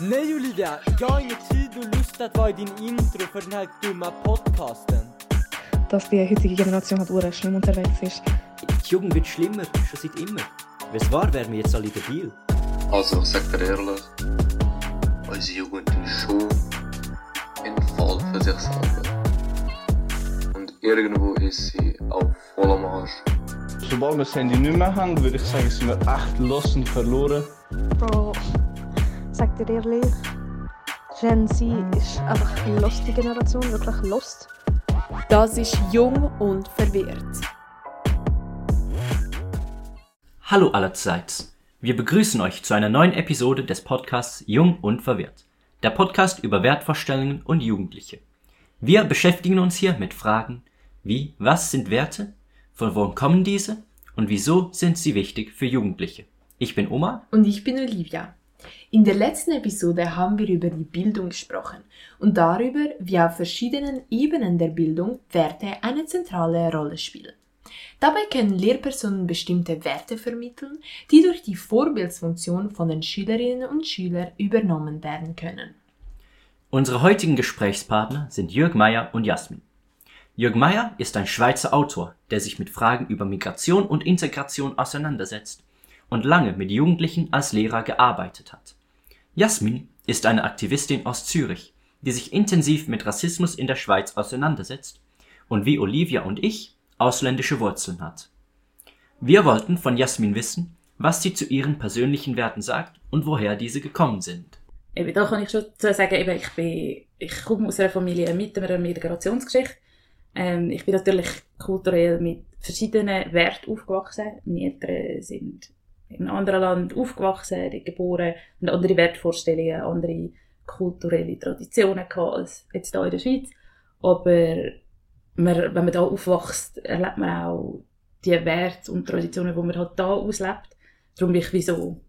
Nej Olivia, jag har ingen tid och lust att vara i din intro för den här dumma podcasten. dass die heutige Generation halt ure schlimm unterwegs ist. Die Jugend wird schlimmer, schon seit immer. Wenn es wahr wären wir jetzt alle debil. Also, ich sag dir ehrlich, unsere Jugend ist schon ein Fall für sich selber. Und irgendwo ist sie auf Arsch. Sobald wir das Handy nicht mehr haben, würde ich sagen, sind wir echt los und verloren. Bro, sag dir ehrlich, Gen Z ist einfach eine lustige Generation, wirklich Lust. Das ist jung und verwirrt. Hallo allerseits. Wir begrüßen euch zu einer neuen Episode des Podcasts Jung und Verwirrt. Der Podcast über Wertvorstellungen und Jugendliche. Wir beschäftigen uns hier mit Fragen wie, was sind Werte? Von wo kommen diese? Und wieso sind sie wichtig für Jugendliche? Ich bin Oma. Und ich bin Olivia. In der letzten Episode haben wir über die Bildung gesprochen und darüber, wie auf verschiedenen Ebenen der Bildung Werte eine zentrale Rolle spielen. Dabei können Lehrpersonen bestimmte Werte vermitteln, die durch die Vorbildsfunktion von den Schülerinnen und Schülern übernommen werden können. Unsere heutigen Gesprächspartner sind Jörg Meyer und Jasmin. Jörg Meyer ist ein Schweizer Autor, der sich mit Fragen über Migration und Integration auseinandersetzt und lange mit Jugendlichen als Lehrer gearbeitet hat. Jasmin ist eine Aktivistin aus Zürich, die sich intensiv mit Rassismus in der Schweiz auseinandersetzt und wie Olivia und ich ausländische Wurzeln hat. Wir wollten von Jasmin wissen, was sie zu ihren persönlichen Werten sagt und woher diese gekommen sind. Eben, da kann ich schon sagen, eben, ich, bin, ich komme aus einer Familie mit einer Migrationsgeschichte. Ähm, ich bin natürlich kulturell mit verschiedenen Werten aufgewachsen. Meine Eltern sind in einem anderen Land aufgewachsen, geboren, haben andere Wertvorstellungen, andere kulturelle Traditionen als jetzt hier in der Schweiz. Aber man, wenn man da aufwächst, erlebt man auch die Werte und Traditionen, die man halt da auslebt. Darum bin ich wie so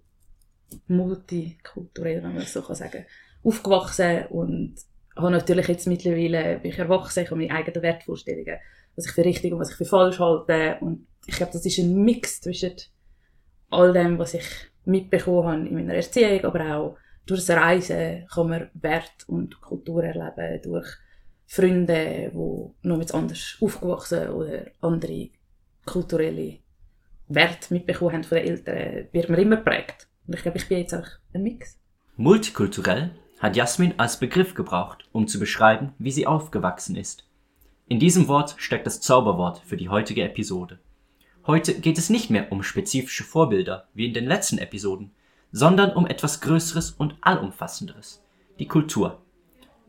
multikulturell, wenn man das so kann sagen aufgewachsen und habe natürlich jetzt mittlerweile, bin ich erwachsen, ich habe meine eigenen Wertvorstellungen, was ich für richtig und was ich für falsch halte und ich glaube, das ist ein Mix zwischen all dem, was ich mitbekommen habe in meiner Erziehung, aber auch durch das Reisen kann man Wert und Kultur erleben, durch Freunde, die noch mit anders aufgewachsen oder andere kulturelle Werte mitbekommen haben von den Eltern, wird man immer prägt. Und ich glaube, ich bin jetzt auch ein Mix. Multikulturell hat Jasmin als Begriff gebraucht, um zu beschreiben, wie sie aufgewachsen ist. In diesem Wort steckt das Zauberwort für die heutige Episode. Heute geht es nicht mehr um spezifische Vorbilder, wie in den letzten Episoden, sondern um etwas Größeres und Allumfassenderes, die Kultur.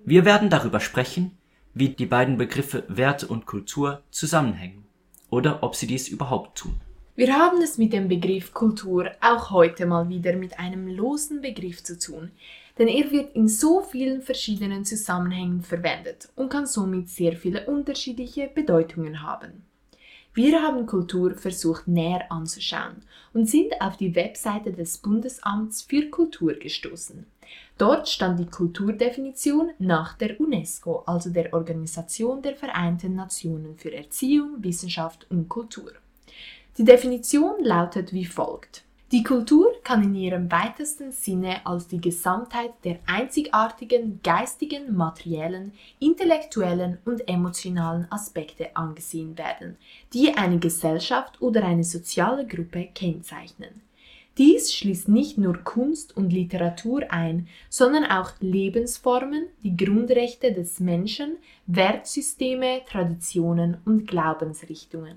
Wir werden darüber sprechen, wie die beiden Begriffe Werte und Kultur zusammenhängen oder ob sie dies überhaupt tun. Wir haben es mit dem Begriff Kultur auch heute mal wieder mit einem losen Begriff zu tun, denn er wird in so vielen verschiedenen Zusammenhängen verwendet und kann somit sehr viele unterschiedliche Bedeutungen haben. Wir haben Kultur versucht näher anzuschauen und sind auf die Webseite des Bundesamts für Kultur gestoßen. Dort stand die Kulturdefinition nach der UNESCO, also der Organisation der Vereinten Nationen für Erziehung, Wissenschaft und Kultur. Die Definition lautet wie folgt. Die Kultur kann in ihrem weitesten Sinne als die Gesamtheit der einzigartigen geistigen, materiellen, intellektuellen und emotionalen Aspekte angesehen werden, die eine Gesellschaft oder eine soziale Gruppe kennzeichnen. Dies schließt nicht nur Kunst und Literatur ein, sondern auch Lebensformen, die Grundrechte des Menschen, Wertsysteme, Traditionen und Glaubensrichtungen.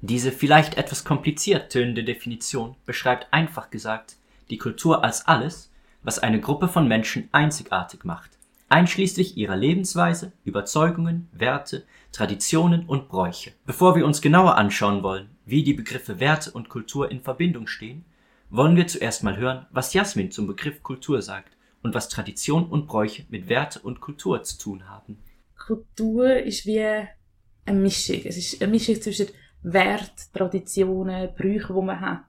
Diese vielleicht etwas kompliziert tönende Definition beschreibt einfach gesagt die Kultur als alles, was eine Gruppe von Menschen einzigartig macht, einschließlich ihrer Lebensweise, Überzeugungen, Werte, Traditionen und Bräuche. Bevor wir uns genauer anschauen wollen, wie die Begriffe Werte und Kultur in Verbindung stehen, wollen wir zuerst mal hören, was Jasmin zum Begriff Kultur sagt und was Tradition und Bräuche mit Werte und Kultur zu tun haben. Kultur ist wie eine Mischung. Es ist eine Mischung zwischen Wert, Traditionen, Brüche, die man hat,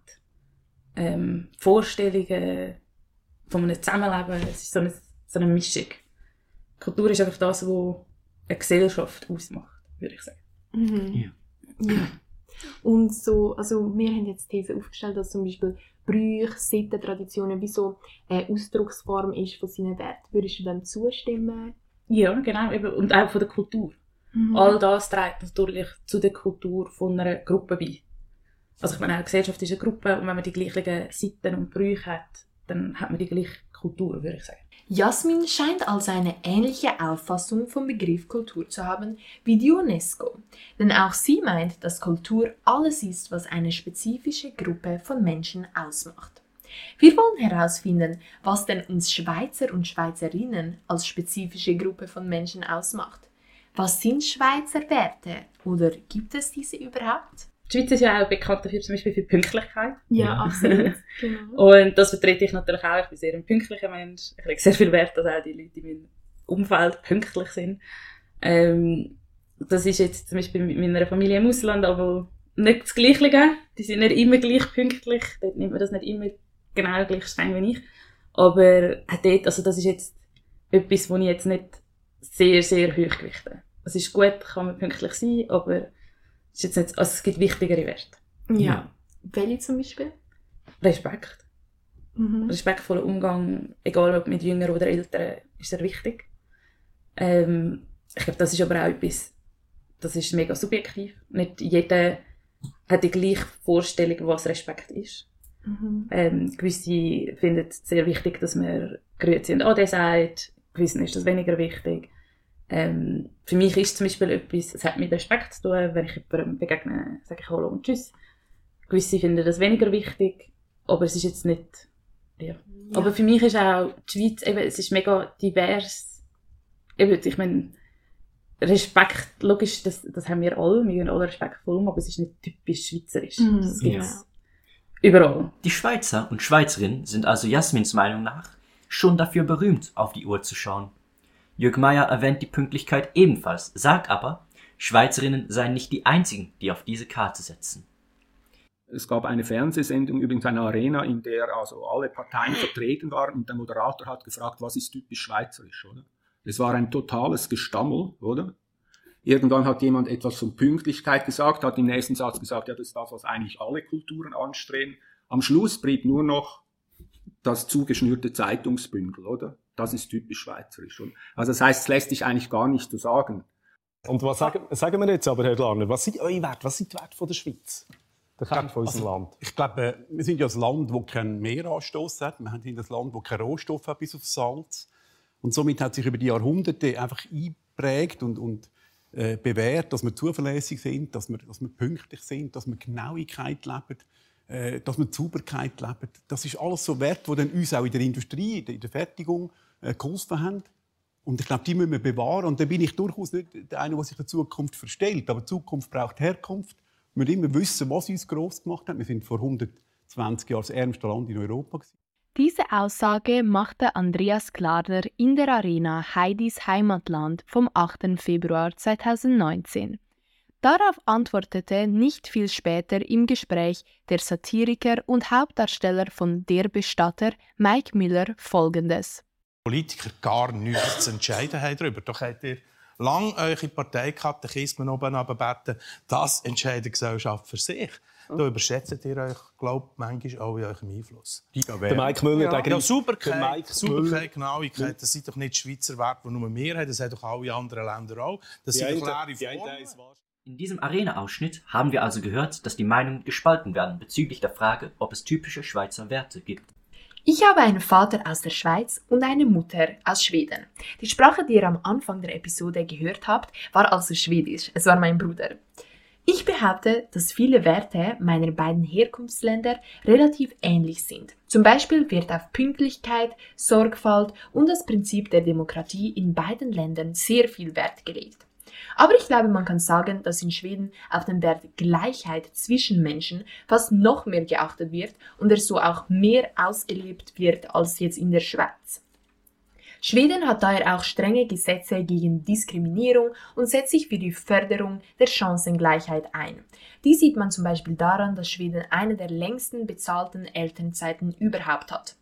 ähm, Vorstellungen von einem Zusammenleben. Es ist so eine, so eine Mischung. Kultur ist einfach das, was eine Gesellschaft ausmacht, würde ich sagen. Mhm. Ja. Ja. Und so, also wir haben jetzt die These aufgestellt, dass zum Beispiel Brüche, Sitten, Traditionen wie so eine Ausdrucksform ist von seinen Werten. Würdest du dem zustimmen? Ja, genau. Eben. Und auch von der Kultur. Mhm. All das trägt natürlich zu der Kultur von einer Gruppe bei. Also ich meine, eine Gesellschaft ist eine Gruppe und wenn man die gleichen Sitten und Brüche hat, dann hat man die gleiche Kultur, würde ich sagen. Jasmin scheint also eine ähnliche Auffassung vom Begriff Kultur zu haben wie die UNESCO, denn auch sie meint, dass Kultur alles ist, was eine spezifische Gruppe von Menschen ausmacht. Wir wollen herausfinden, was denn uns Schweizer und Schweizerinnen als spezifische Gruppe von Menschen ausmacht. Was sind Schweizer Werte oder gibt es diese überhaupt? Die Schweiz ist ja auch bekannt dafür, zum Beispiel für Pünktlichkeit. Ja, absolut. genau. Und das vertrete ich natürlich auch. Ich bin sehr ein pünktlicher Mensch. Ich lege sehr viel Wert, dass auch die Leute in meinem Umfeld pünktlich sind. Ähm, das ist jetzt zum Beispiel mit meiner Familie im Ausland aber nicht das Gleiche. Die sind nicht immer gleich pünktlich. Dort nimmt man das nicht immer genau gleich streng wie ich. Aber auch dort, also das ist jetzt etwas, wo ich jetzt nicht sehr, sehr hoch gewichte. Es ist gut, kann man pünktlich sein, aber es, ist jetzt nicht, also es gibt wichtigere Werte. Ja. Welche zum Beispiel? Respekt. Mhm. respektvoller Umgang, egal ob mit Jüngeren oder Älteren, ist sehr wichtig. Ähm, ich glaube, das ist aber auch etwas, das ist mega subjektiv. Nicht jeder hat die gleiche Vorstellung, was Respekt ist. Mhm. Ähm, gewisse finden es sehr wichtig, dass man Grüezi und Ade sagt. Gewissen ist das weniger wichtig. Ähm, für mich ist zum Beispiel etwas, es hat mit Respekt zu tun, wenn ich jemandem begegne, sage ich Hallo und Tschüss. Gewisse finden das weniger wichtig, aber es ist jetzt nicht, ja. Aber für mich ist auch die Schweiz, eben, es ist mega divers. Eben, ich meine, Respekt, logisch, das, das haben wir alle, wir gehen alle respektvoll um, aber es ist nicht typisch schweizerisch. Mhm, Das gibt's ja. überall. Die Schweizer und Schweizerinnen sind also Jasmins Meinung nach schon dafür berühmt, auf die Uhr zu schauen. Jörg Meyer erwähnt die Pünktlichkeit ebenfalls, sagt aber, Schweizerinnen seien nicht die einzigen, die auf diese Karte setzen. Es gab eine Fernsehsendung, übrigens eine Arena, in der also alle Parteien vertreten waren und der Moderator hat gefragt, was ist typisch schweizerisch, oder? Es war ein totales Gestammel, oder? Irgendwann hat jemand etwas von Pünktlichkeit gesagt, hat im nächsten Satz gesagt, ja, das ist das, was eigentlich alle Kulturen anstreben. Am Schluss blieb nur noch das zugeschnürte Zeitungsbündel, oder? Das ist typisch schweizerisch. Oder? Also das heißt, es lässt sich eigentlich gar nicht so sagen. Und was sagen, sagen wir jetzt aber, Herr Glarner, was sind eure Werte? Was sind die Werte von der Schweiz? Der Kern von unserem Land. Ich glaube, wir sind ja ein Land, das keinen Meeranstoß hat. Wir sind ein Land, das keinen Rohstoff hat, bis auf Salz. Und somit hat sich über die Jahrhunderte einfach eingeprägt und, und äh, bewährt, dass wir zuverlässig sind, dass wir, dass wir pünktlich sind, dass wir Genauigkeit leben, äh, dass wir Sauberkeit leben. Das ist alles so Werte, die dann uns auch in der Industrie, in der Fertigung äh, geholfen haben. Und ich glaube, die müssen wir bewahren. Und da bin ich durchaus nicht der eine, der sich der Zukunft verstellt. Aber Zukunft braucht Herkunft. Wir müssen immer wissen, was uns gross gemacht hat. Wir sind vor 120 Jahren das ärmste Land in Europa. Diese Aussage machte Andreas Glarner in der Arena Heidis Heimatland vom 8. Februar 2019. Darauf antwortete nicht viel später im Gespräch der Satiriker und Hauptdarsteller von Der Bestatter Mike Miller folgendes. Politiker gar nichts zu entscheiden haben darüber. Doch habt ihr lang eure Parteikatechismen oben runterbeten, das entscheidet die Gesellschaft für sich. Da überschätzt ihr euch, glaubt manchmal auch in eurem Einfluss. Der Mike Müller, ja. der ja, greift- Sauberkeit, Sauberkeit. Genauigkeit, das sind doch nicht Schweizer Werte, die nur wir haben, das haben doch alle anderen Länder auch. Das Die sind doch eine Formen. In diesem Arena-Ausschnitt haben wir also gehört, dass die Meinungen gespalten werden bezüglich der Frage, ob es typische Schweizer Werte gibt. Ich habe einen Vater aus der Schweiz und eine Mutter aus Schweden. Die Sprache, die ihr am Anfang der Episode gehört habt, war also Schwedisch. Es war mein Bruder. Ich behaupte, dass viele Werte meiner beiden Herkunftsländer relativ ähnlich sind. Zum Beispiel wird auf Pünktlichkeit, Sorgfalt und das Prinzip der Demokratie in beiden Ländern sehr viel Wert gelegt. Aber ich glaube, man kann sagen, dass in Schweden auf den Wert Gleichheit zwischen Menschen fast noch mehr geachtet wird und er so auch mehr ausgelebt wird als jetzt in der Schweiz. Schweden hat daher auch strenge Gesetze gegen Diskriminierung und setzt sich für die Förderung der Chancengleichheit ein. Dies sieht man zum Beispiel daran, dass Schweden eine der längsten bezahlten Elternzeiten überhaupt hat.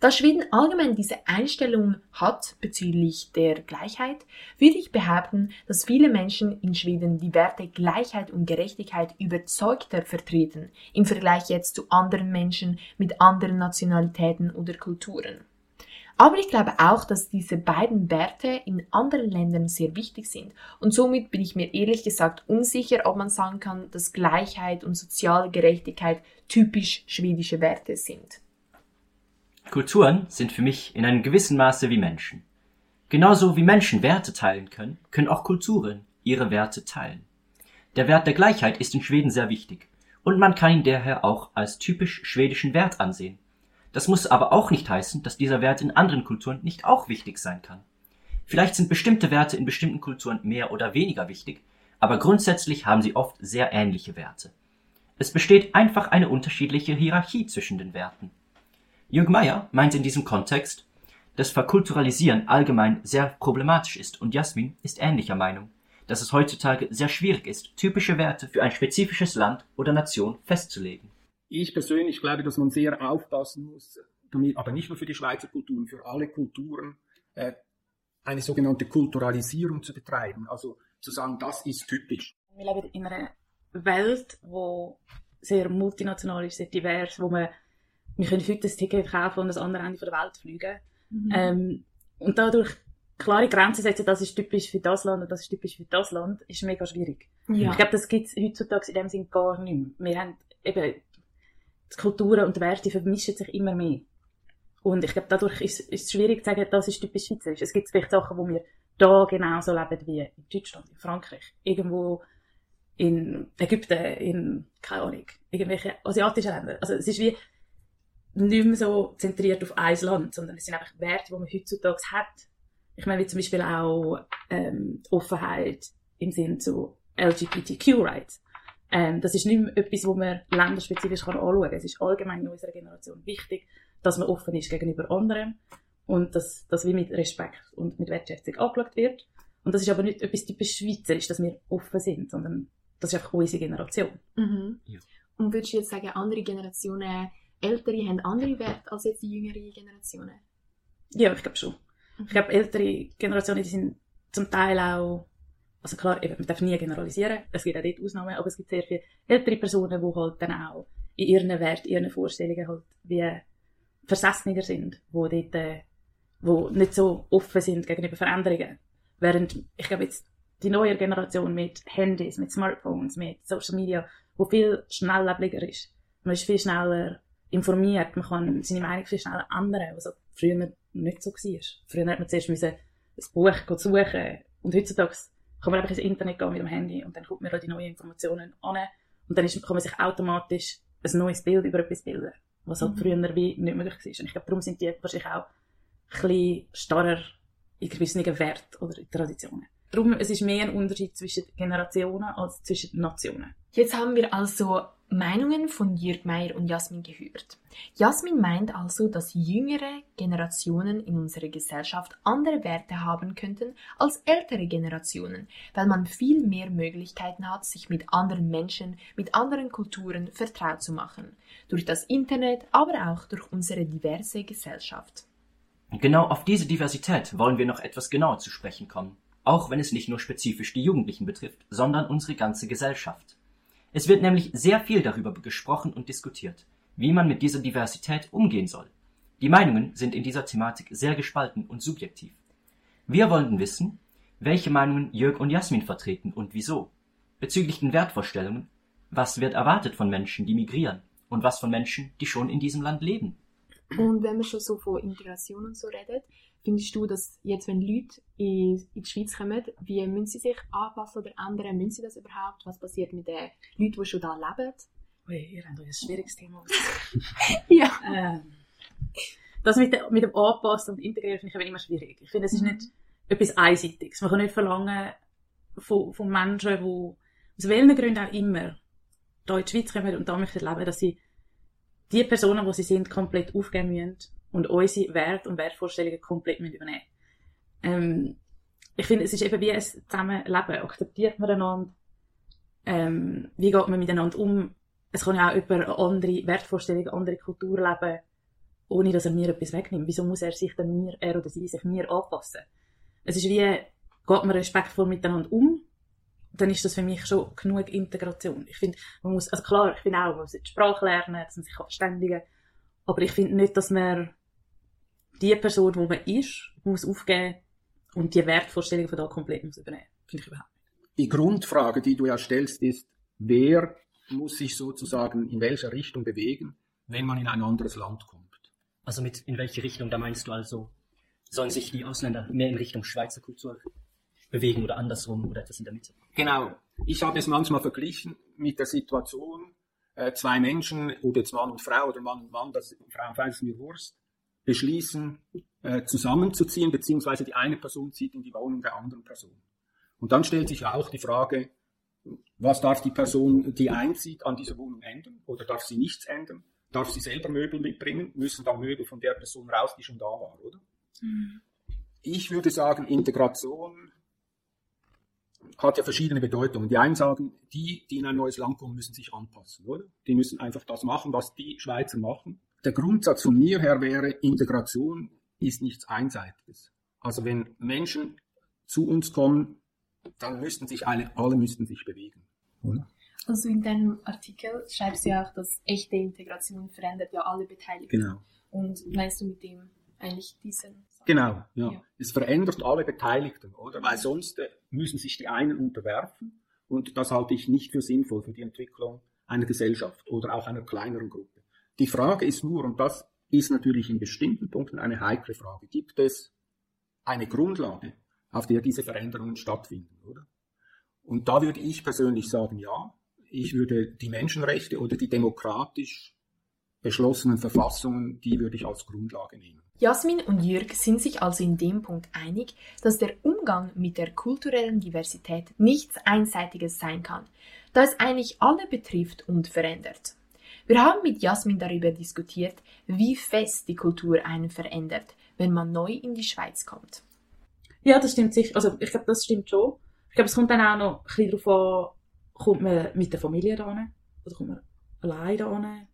Da Schweden allgemein diese Einstellung hat bezüglich der Gleichheit, würde ich behaupten, dass viele Menschen in Schweden die Werte Gleichheit und Gerechtigkeit überzeugter vertreten im Vergleich jetzt zu anderen Menschen mit anderen Nationalitäten oder Kulturen. Aber ich glaube auch, dass diese beiden Werte in anderen Ländern sehr wichtig sind. Und somit bin ich mir ehrlich gesagt unsicher, ob man sagen kann, dass Gleichheit und soziale Gerechtigkeit typisch schwedische Werte sind. Kulturen sind für mich in einem gewissen Maße wie Menschen. Genauso wie Menschen Werte teilen können, können auch Kulturen ihre Werte teilen. Der Wert der Gleichheit ist in Schweden sehr wichtig und man kann ihn daher auch als typisch schwedischen Wert ansehen. Das muss aber auch nicht heißen, dass dieser Wert in anderen Kulturen nicht auch wichtig sein kann. Vielleicht sind bestimmte Werte in bestimmten Kulturen mehr oder weniger wichtig, aber grundsätzlich haben sie oft sehr ähnliche Werte. Es besteht einfach eine unterschiedliche Hierarchie zwischen den Werten. Jürg Meyer meint in diesem Kontext, dass Verkulturalisieren allgemein sehr problematisch ist und Jasmin ist ähnlicher Meinung, dass es heutzutage sehr schwierig ist, typische Werte für ein spezifisches Land oder Nation festzulegen. Ich persönlich glaube, dass man sehr aufpassen muss, damit, aber nicht nur für die Schweizer Kulturen, für alle Kulturen, äh, eine sogenannte Kulturalisierung zu betreiben. Also zu sagen, das ist typisch. Wir leben in einer Welt, wo sehr multinational ist, sehr divers, wo man, wir können heute ein Ticket kaufen und das andere Ende der Welt fliegen. Mhm. Ähm, und dadurch klare Grenzen setzen, das ist typisch für das Land und das ist typisch für das Land, ist mega schwierig. Ja. Ich glaube, das gibt es heutzutage in dem Sinn gar nicht mehr. Wir haben eben, die Kulturen und die Werte vermischen sich immer mehr. Und ich glaube, dadurch ist, ist es schwierig zu sagen, das ist typisch schweizerisch. Es gibt vielleicht Sachen, wo wir da genauso leben wie in Deutschland, in Frankreich, irgendwo in Ägypten, in, keine Ahnung, irgendwelche asiatischen Länder. Also es ist wie nicht mehr so zentriert auf ein Land, sondern es sind einfach Werte, die man heutzutage hat. Ich meine, wie zum Beispiel auch ähm, Offenheit im Sinn zu LGBTQ-Rights. Ähm, das ist nicht mehr etwas, wo man länderspezifisch kann anschauen kann. Es ist allgemein in unserer Generation wichtig, dass man offen ist gegenüber anderen und dass das wie mit Respekt und mit Wertschätzung angeschaut wird. Und das ist aber nicht etwas typisch Schweizerisch, dass wir offen sind, sondern das ist einfach unsere Generation. Mhm. Ja. Und würdest du jetzt sagen, andere Generationen, ältere, haben andere Werte als jetzt die jüngere Generationen? Ja, ich glaube schon. Mhm. Ich glaube, ältere Generationen, die sind zum Teil auch, also klar, eben, man darf nie generalisieren, es gibt auch dort Ausnahmen, aber es gibt sehr viele ältere Personen, die halt dann auch in ihren Werten, ihren Vorstellungen halt wie versessener sind, wo dort, äh, wo nicht so offen sind gegenüber Veränderungen. Während, ich glaube jetzt, die neue Generation mit Handys, mit Smartphones, mit Social Media, wo viel schnelllebiger ist. Man ist viel schneller informiert, man kann seine Meinung viel schneller ändern, was halt früher nicht so war. Früher hat man zuerst müssen ein Buch suchen und heutzutage kann man einfach ins Internet gehen mit dem Handy und dann guckt man halt die neuen Informationen an und dann ist, kann man sich automatisch ein neues Bild über etwas bilden, was halt mhm. früher wie nicht möglich war. Und ich glaube, darum sind die wahrscheinlich auch ein bisschen starrer in gewissen Wert oder in Traditionen. Darum, es ist mehr ein Unterschied zwischen Generationen als zwischen Nationen. Jetzt haben wir also Meinungen von Jürg Meyer und Jasmin gehört. Jasmin meint also, dass jüngere Generationen in unserer Gesellschaft andere Werte haben könnten als ältere Generationen, weil man viel mehr Möglichkeiten hat, sich mit anderen Menschen, mit anderen Kulturen vertraut zu machen. Durch das Internet, aber auch durch unsere diverse Gesellschaft. Genau auf diese Diversität wollen wir noch etwas genauer zu sprechen kommen auch wenn es nicht nur spezifisch die Jugendlichen betrifft, sondern unsere ganze Gesellschaft. Es wird nämlich sehr viel darüber gesprochen und diskutiert, wie man mit dieser Diversität umgehen soll. Die Meinungen sind in dieser Thematik sehr gespalten und subjektiv. Wir wollten wissen, welche Meinungen Jörg und Jasmin vertreten und wieso. Bezüglich den Wertvorstellungen, was wird erwartet von Menschen, die migrieren und was von Menschen, die schon in diesem Land leben. Und wenn man schon so von Integration und so redet, Findest du, dass jetzt, wenn Leute in, in die Schweiz kommen, wie müssen sie sich anpassen oder ändern? Müssen sie das überhaupt? Was passiert mit den Leuten, die schon da leben? Ui, ihr habt ein schwieriges Thema. ja. Ähm, das mit, mit dem Anpassen und Integrieren finde ich immer schwierig. Ich finde, es ist mhm. nicht etwas Einseitiges. Man kann nicht verlangen von, von Menschen, die aus welchen Gründen auch immer hier in die Schweiz kommen und da möchten leben, dass sie die Personen, die sie sind, komplett aufgeben müssen und unsere Werte und Wertvorstellungen komplett übernehmen ähm, Ich finde, es ist eben wie ein Zusammenleben. Akzeptiert man einander? Ähm, wie geht man miteinander um? Es kann ja auch über andere Wertvorstellungen, andere Kulturen leben. ohne dass er mir etwas wegnimmt. Wieso muss er sich dann mir, er oder sie, sich mir anpassen? Es ist wie, geht man respektvoll miteinander um, dann ist das für mich schon genug Integration. Ich finde, man muss, also klar, ich finde auch, man muss die Sprache lernen, dass man sich verständigen kann, aber ich finde nicht, dass man die Person, die man ist, muss aufgeben und die Wertvorstellung von da komplett muss übernehmen. Finde ich überhaupt nicht. Die Grundfrage, die du ja stellst, ist, wer muss sich sozusagen in welcher Richtung bewegen, wenn man in ein anderes Land kommt? Also mit in welche Richtung, da meinst du also, sollen sich die Ausländer mehr in Richtung Schweizer Kultur bewegen oder andersrum oder etwas in der Mitte? Genau. Ich habe es manchmal verglichen mit der Situation, äh, zwei Menschen, oder jetzt Mann und Frau oder Mann und Mann, das Frau und Frau ist mir Wurst, beschließen, äh, zusammenzuziehen, beziehungsweise die eine Person zieht in die Wohnung der anderen Person. Und dann stellt sich ja auch die Frage, was darf die Person, die einzieht, an dieser Wohnung ändern oder darf sie nichts ändern? Darf sie selber Möbel mitbringen? Müssen dann Möbel von der Person raus, die schon da war, oder? Mhm. Ich würde sagen, Integration hat ja verschiedene Bedeutungen. Die einen sagen, die, die in ein neues Land kommen, müssen sich anpassen, oder? Die müssen einfach das machen, was die Schweizer machen. Der Grundsatz von mir her wäre, Integration ist nichts Einseitiges. Also wenn Menschen zu uns kommen, dann müssten sich alle, alle müssten sich bewegen, oder? Also in deinem Artikel schreibst du ja auch, dass echte Integration verändert ja alle Beteiligten. Genau. Und meinst du mit dem eigentlich diesen? Genau, ja. ja. Es verändert alle Beteiligten, oder? Weil sonst äh, müssen sich die einen unterwerfen und das halte ich nicht für sinnvoll für die Entwicklung einer Gesellschaft oder auch einer kleineren Gruppe. Die Frage ist nur, und das ist natürlich in bestimmten Punkten eine heikle Frage, gibt es eine Grundlage, auf der diese Veränderungen stattfinden, oder? Und da würde ich persönlich sagen, ja, ich würde die Menschenrechte oder die demokratisch beschlossenen Verfassungen, die würde ich als Grundlage nehmen. Jasmin und Jürg sind sich also in dem Punkt einig, dass der Umgang mit der kulturellen Diversität nichts Einseitiges sein kann, da es eigentlich alle betrifft und verändert. Wir haben mit Jasmin darüber diskutiert, wie fest die Kultur einen verändert, wenn man neu in die Schweiz kommt. Ja, das stimmt sicher. Also ich glaube, das stimmt schon. Ich glaube, es kommt dann auch noch ein bisschen darauf an, kommt man mit der Familie da hin? Oder kommt man allein da hin?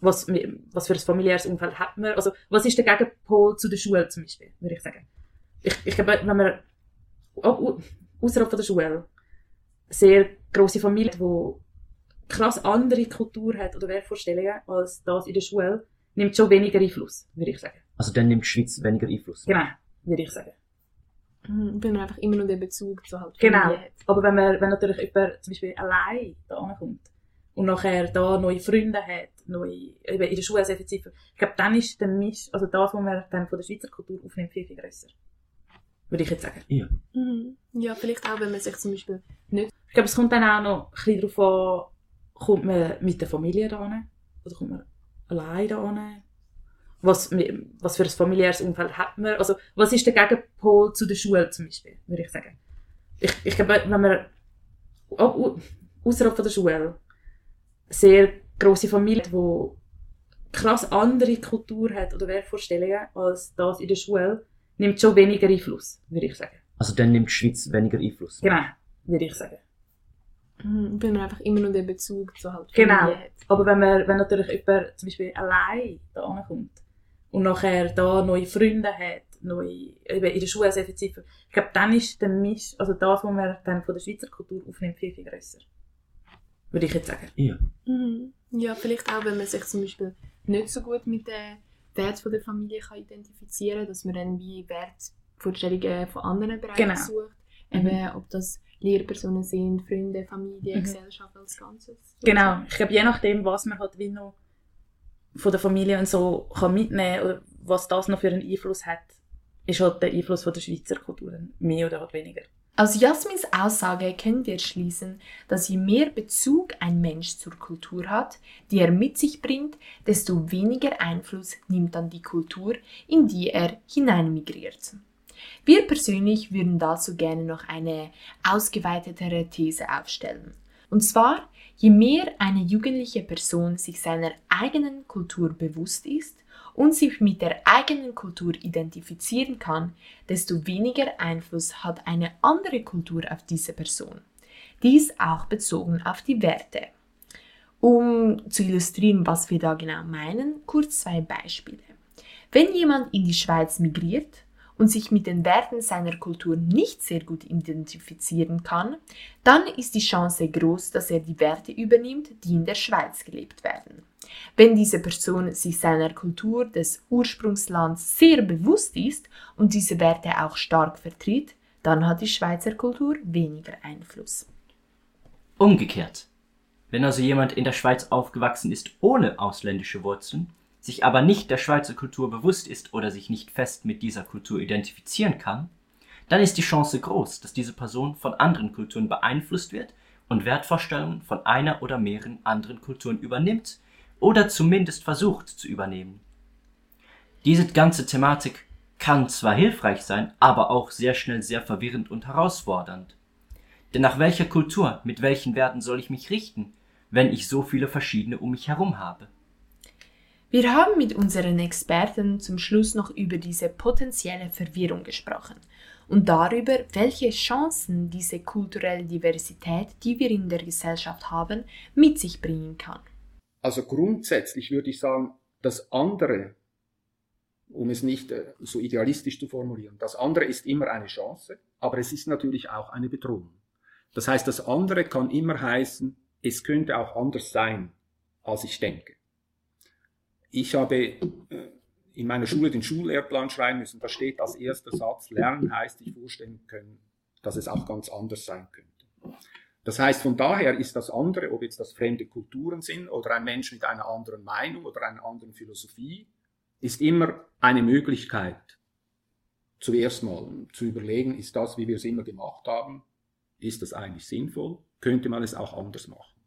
Was, was für ein familiäres Umfeld hat man? Also, was ist der Gegenpol zu der Schule zum Beispiel, würde ich sagen? Ich, ich glaube, wenn man außerhalb der Schule sehr große Familie, die krass andere Kultur hat oder Wertvorstellungen als das in der Schule, nimmt schon weniger Einfluss, würde ich sagen. Also dann nimmt die Schweiz weniger Einfluss? Genau, würde ich sagen. Mhm, wenn man einfach immer nur den Bezug zu halt Genau. Hat. Aber wenn man, wenn natürlich jemand zum Beispiel allein da ankommt und nachher da neue Freunde hat, neue, eben in der Schule sehr viel Zeit, ich glaube, dann ist der Misch, also das, was man dann von der Schweizer Kultur aufnimmt, viel, viel grösser. Würde ich jetzt sagen. Ja. Mhm. Ja, vielleicht auch, wenn man sich zum Beispiel nicht... Ich glaube, es kommt dann auch noch ein bisschen darauf an, kommt man mit der Familie da? Oder kommt man allein da was, was für ein familiäres Umfeld hat man. Also, was ist der Gegenpol zu der Schule zum Beispiel, würde ich sagen. Ich, ich glaube, wenn man außerhalb von der Schule sehr große Familie, die krass andere Kultur hat oder Wertvorstellungen als das in der Schule, nimmt schon weniger Einfluss, würde ich sagen. Also dann nimmt die Schweiz weniger Einfluss? Genau, würde ich sagen. Mhm, wenn man einfach immer nur den Bezug zu halt Genau, hat. aber wenn man wenn natürlich jemand zum Beispiel allein da ankommt und nachher da neue Freunde hat, neue, eben in der Schule sehr viel Zeit. Ich glaube, dann ist der Misch, also das, was man dann von der Schweizer Kultur aufnimmt, viel, viel grösser. Würde ich jetzt sagen. Ja. Mhm. Ja, vielleicht auch, wenn man sich zum Beispiel nicht so gut mit den Werten der Familie kann identifizieren kann, dass man dann wie Wertvorstellungen von anderen Bereichen genau. sucht. Eben, mhm. ob das Lehrpersonen sind, Freunde, Familie, mhm. Gesellschaft als Ganzes. Genau. Ich glaube, je nachdem, was man halt wie noch von der Familie und so kann mitnehmen oder was das noch für einen Einfluss hat, ist halt der Einfluss von der Schweizer Kultur mehr oder halt weniger. Aus Jasmins Aussage können wir schließen, dass je mehr Bezug ein Mensch zur Kultur hat, die er mit sich bringt, desto weniger Einfluss nimmt dann die Kultur, in die er hineinmigriert. Wir persönlich würden dazu gerne noch eine ausgeweitetere These aufstellen. Und zwar, je mehr eine jugendliche Person sich seiner eigenen Kultur bewusst ist und sich mit der eigenen Kultur identifizieren kann, desto weniger Einfluss hat eine andere Kultur auf diese Person. Dies auch bezogen auf die Werte. Um zu illustrieren, was wir da genau meinen, kurz zwei Beispiele. Wenn jemand in die Schweiz migriert und sich mit den Werten seiner Kultur nicht sehr gut identifizieren kann, dann ist die Chance groß, dass er die Werte übernimmt, die in der Schweiz gelebt werden. Wenn diese Person sich seiner Kultur des Ursprungslands sehr bewusst ist und diese Werte auch stark vertritt, dann hat die Schweizer Kultur weniger Einfluss. Umgekehrt. Wenn also jemand in der Schweiz aufgewachsen ist ohne ausländische Wurzeln, sich aber nicht der Schweizer Kultur bewusst ist oder sich nicht fest mit dieser Kultur identifizieren kann, dann ist die Chance groß, dass diese Person von anderen Kulturen beeinflusst wird und Wertvorstellungen von einer oder mehreren anderen Kulturen übernimmt oder zumindest versucht zu übernehmen. Diese ganze Thematik kann zwar hilfreich sein, aber auch sehr schnell sehr verwirrend und herausfordernd. Denn nach welcher Kultur, mit welchen Werten soll ich mich richten, wenn ich so viele verschiedene um mich herum habe? Wir haben mit unseren Experten zum Schluss noch über diese potenzielle Verwirrung gesprochen und darüber, welche Chancen diese kulturelle Diversität, die wir in der Gesellschaft haben, mit sich bringen kann. Also grundsätzlich würde ich sagen, das andere, um es nicht äh, so idealistisch zu formulieren, das andere ist immer eine Chance, aber es ist natürlich auch eine Bedrohung. Das heißt, das andere kann immer heißen, es könnte auch anders sein, als ich denke. Ich habe äh, in meiner Schule den Schullehrplan schreiben müssen. Da steht als erster Satz, Lernen heißt sich vorstellen können, dass es auch ganz anders sein könnte. Das heißt, von daher ist das andere, ob jetzt das fremde Kulturen sind oder ein Mensch mit einer anderen Meinung oder einer anderen Philosophie, ist immer eine Möglichkeit, zuerst mal zu überlegen, ist das, wie wir es immer gemacht haben, ist das eigentlich sinnvoll? Könnte man es auch anders machen?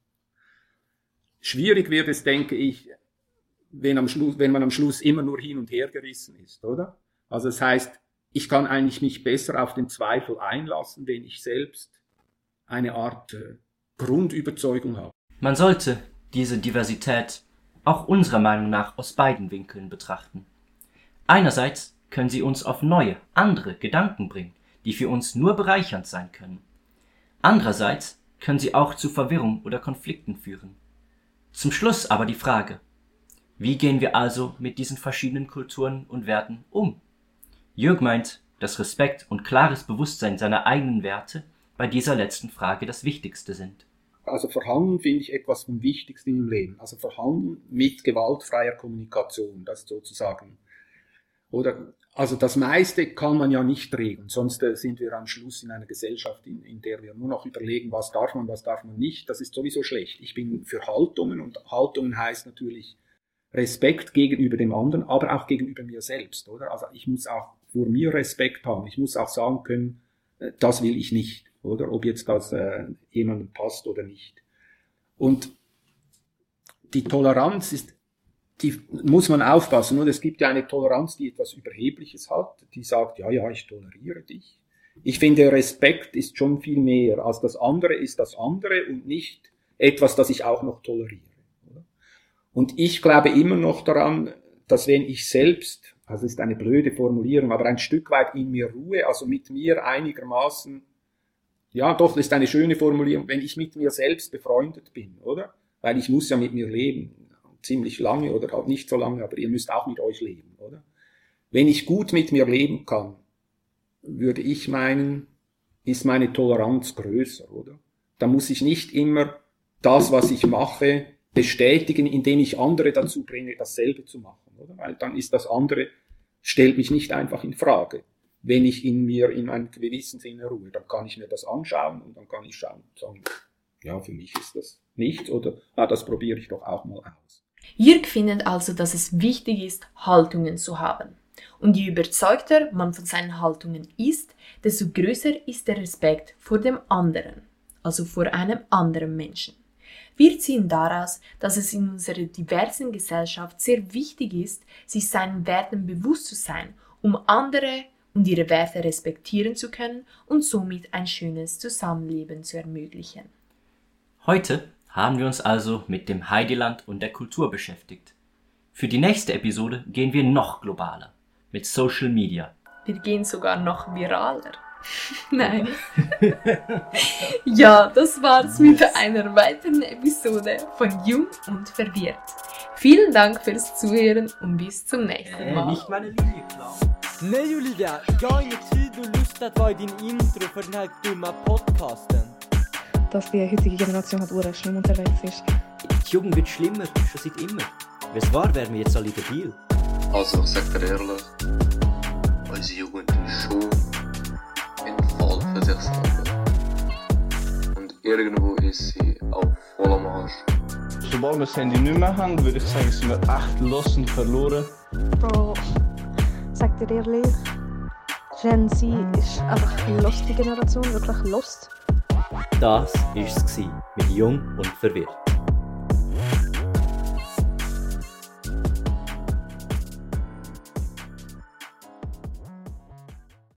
Schwierig wird es, denke ich, wenn, am Schluss, wenn man am Schluss immer nur hin und her gerissen ist, oder? Also das heißt, ich kann eigentlich mich besser auf den Zweifel einlassen, wenn ich selbst eine Art äh, Grundüberzeugung habe. Man sollte diese Diversität auch unserer Meinung nach aus beiden Winkeln betrachten. Einerseits können sie uns auf neue, andere Gedanken bringen, die für uns nur bereichernd sein können. Andererseits können sie auch zu Verwirrung oder Konflikten führen. Zum Schluss aber die Frage, wie gehen wir also mit diesen verschiedenen Kulturen und Werten um? Jürg meint, dass Respekt und klares Bewusstsein seiner eigenen Werte bei dieser letzten Frage das Wichtigste sind. Also Verhandeln finde ich etwas vom Wichtigsten im Leben. Also Verhandeln mit gewaltfreier Kommunikation, das sozusagen. Oder, also das meiste kann man ja nicht regeln, sonst äh, sind wir am Schluss in einer Gesellschaft, in, in der wir nur noch überlegen, was darf man, was darf man nicht. Das ist sowieso schlecht. Ich bin für Haltungen und Haltungen heißt natürlich Respekt gegenüber dem anderen, aber auch gegenüber mir selbst, oder? Also ich muss auch vor mir Respekt haben. Ich muss auch sagen können, äh, das will ich nicht, oder? Ob jetzt das äh, jemandem passt oder nicht. Und die Toleranz ist, die muss man aufpassen. Und es gibt ja eine Toleranz, die etwas Überhebliches hat, die sagt, ja, ja, ich toleriere dich. Ich finde, Respekt ist schon viel mehr als das andere ist das andere und nicht etwas, das ich auch noch toleriere. Und ich glaube immer noch daran, dass wenn ich selbst, also ist eine blöde Formulierung, aber ein Stück weit in mir ruhe, also mit mir einigermaßen, ja doch, das ist eine schöne Formulierung, wenn ich mit mir selbst befreundet bin, oder? Weil ich muss ja mit mir leben, ziemlich lange oder auch nicht so lange, aber ihr müsst auch mit euch leben, oder? Wenn ich gut mit mir leben kann, würde ich meinen, ist meine Toleranz größer, oder? Da muss ich nicht immer das, was ich mache, bestätigen, indem ich andere dazu bringe, dasselbe zu machen, oder? Weil dann ist das andere, stellt mich nicht einfach in Frage. Wenn ich in mir in einem gewissen Sinne ruhe, dann kann ich mir das anschauen und dann kann ich schauen und sagen, ja, für mich ist das nichts oder ah, das probiere ich doch auch mal aus. Jürg findet also, dass es wichtig ist, Haltungen zu haben. Und je überzeugter man von seinen Haltungen ist, desto größer ist der Respekt vor dem anderen, also vor einem anderen Menschen. Wir ziehen daraus, dass es in unserer diversen Gesellschaft sehr wichtig ist, sich seinen Werten bewusst zu sein, um andere und ihre Werte respektieren zu können und somit ein schönes Zusammenleben zu ermöglichen. Heute haben wir uns also mit dem Heideland und der Kultur beschäftigt. Für die nächste Episode gehen wir noch globaler mit Social Media. Wir gehen sogar noch viraler. Nein. ja, das war's mit einer weiteren Episode von Jung und Verwirrt. Vielen Dank fürs Zuhören und bis zum nächsten Äh, Mal. nicht meine Linie, klar. Nej Olivia, jag har ingen tid och lust att vara i din intro för den här dumma podcasten. Dass die heutige Generation halt ure schlimm unterwegs ist. Die Jugend wird schlimmer, schon seit immer. Wenn es wahr wären wir jetzt alle debil. Also, ich sag dir ehrlich, Selber. Und irgendwo ist sie auch voll am Arsch. Sobald wir das Handy nicht mehr haben, würde ich sagen, sind wir echt los und verloren. Bro, sag dir ehrlich, Gen Z ist einfach eine lustige Generation, wirklich lost. Das war es mit Jung und Verwirrt.